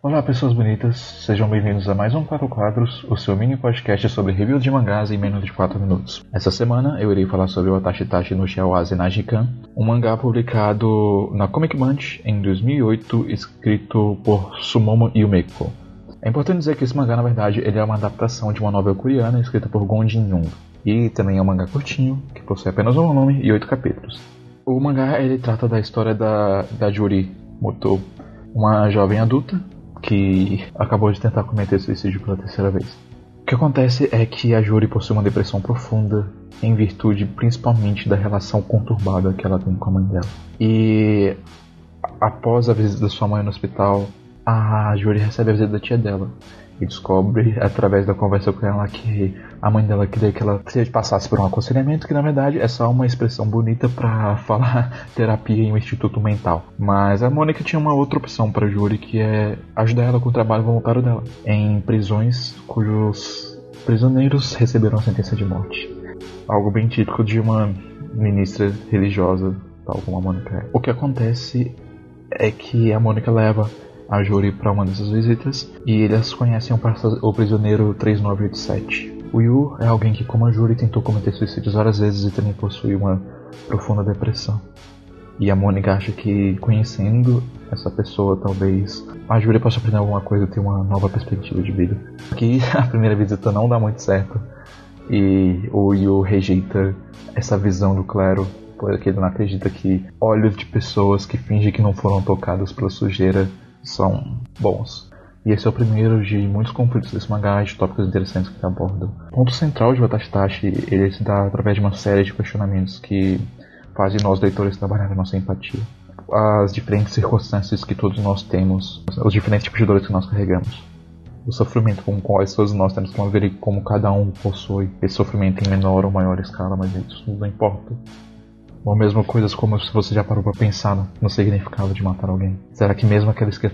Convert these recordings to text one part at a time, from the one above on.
Olá, pessoas bonitas, sejam bem-vindos a mais um Quatro Quadros, o seu mini podcast sobre review de mangás em menos de 4 minutos. Essa semana eu irei falar sobre o Atashi Tashi no Shiawase Najikan, um mangá publicado na Comic Bunch em 2008, escrito por Sumomo Yumeko. É importante dizer que esse mangá, na verdade, ele é uma adaptação de uma novela coreana escrita por Gon Jin-young, e também é um mangá curtinho, que possui apenas um volume e oito capítulos. O mangá ele trata da história da, da Juri Moto, uma jovem adulta que acabou de tentar cometer suicídio pela terceira vez. O que acontece é que a Juri possui uma depressão profunda em virtude principalmente da relação conturbada que ela tem com a mãe dela. E após a visita da sua mãe no hospital, a Juri recebe a visita da tia dela, e descobre através da conversa com ela que a mãe dela queria que ela passasse por um aconselhamento que na verdade é só uma expressão bonita para falar terapia em um instituto mental. Mas a Mônica tinha uma outra opção para Júri que é ajudar ela com o trabalho voluntário dela em prisões cujos prisioneiros receberam a sentença de morte. Algo bem típico de uma ministra religiosa, tal como a Mônica é. O que acontece é que a Mônica leva a Juri para uma dessas visitas e eles conhecem o, prisioneiro 3987. O Yu é alguém que, como a Juri, tentou cometer suicídios várias vezes e também possui uma profunda depressão. E a Mônica acha que, conhecendo essa pessoa, talvez a Júlia possa aprender alguma coisa e ter uma nova perspectiva de vida. Aqui a primeira visita não dá muito certo e o Yu rejeita essa visão do clero porque ele não acredita que olhos de pessoas que fingem que não foram tocadas pela sujeira são bons. E esse é o primeiro de muitos conflitos desse mangá de tópicos interessantes que ele aborda. O ponto central de Watashi Tashi ele se dá através de uma série de questionamentos que fazem nós leitores trabalhar a nossa empatia. As diferentes circunstâncias que todos nós temos, os diferentes tipos de dores que nós carregamos. O sofrimento com o qual todos nós temos que conviver como cada um possui esse sofrimento em menor ou maior escala, mas isso não importa. Ou mesmo coisas como se você já parou para pensar no, significado de matar alguém. Será que mesmo aqueles que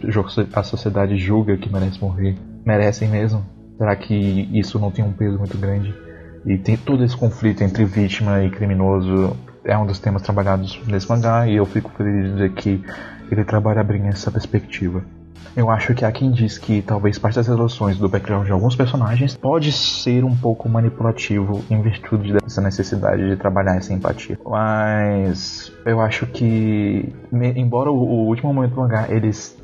a sociedade julga que merecem morrer, merecem mesmo? Será que isso não tem um peso muito grande? E tem todo esse conflito entre vítima e criminoso é um dos temas trabalhados nesse mangá e eu fico feliz de dizer que ele trabalha bem essa perspectiva. Eu acho que há quem diz que talvez parte das resoluções do background de alguns personagens pode ser um pouco manipulativo em virtude dessa necessidade de trabalhar essa empatia. Mas eu acho que, embora o, último momento do mangá eles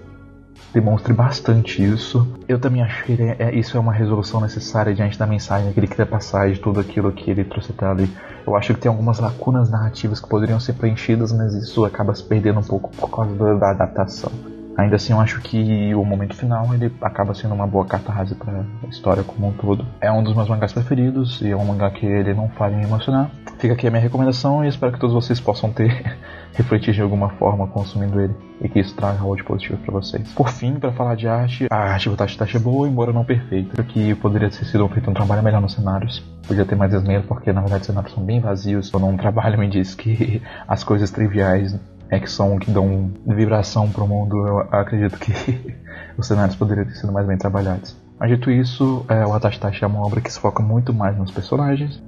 demonstre bastante isso. Eu também acho que é, é, isso é uma resolução necessária diante da mensagem que ele queria passar de tudo aquilo que ele trouxe até ali. Eu acho que tem algumas lacunas narrativas que poderiam ser preenchidas, mas isso acaba se perdendo um pouco por causa da, da adaptação. Ainda assim, eu acho que o momento final ele acaba sendo uma boa carta rasa para a história como um todo. É um dos meus mangás preferidos e é um mangá que ele não falha em me emocionar. Fica aqui a minha recomendação e espero que todos vocês possam ter refletir de alguma forma consumindo ele e que isso traga algo de positivo para vocês. Por fim, para falar de arte, a arte do Tachi Tachi é boa, embora não perfeita, que poderia ter sido feito um trabalho melhor nos cenários. Podia ter mais esmero, porque na verdade os cenários são bem vazios. Um trabalho me diz que as coisas triviais é que são que dão vibração pro mundo, eu acredito que os cenários poderiam ter sido mais bem trabalhados. Mas dito isso, é, o Atashitashi é uma obra que se foca muito mais nos personagens.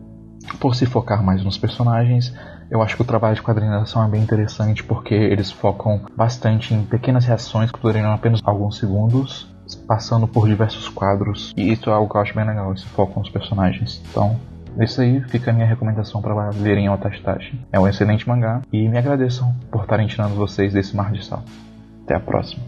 Por se focar mais nos personagens, eu acho que o trabalho de quadrinização é bem interessante porque eles focam bastante em pequenas reações que durariam apenas alguns segundos, passando por diversos quadros. E isso é algo que eu acho bem legal, esse foco nos personagens. Então, isso aí fica a minha recomendação para lerem Otashitashi. É um excelente mangá e me agradeçam por estarem tirando vocês desse mar de sal. Até a próxima.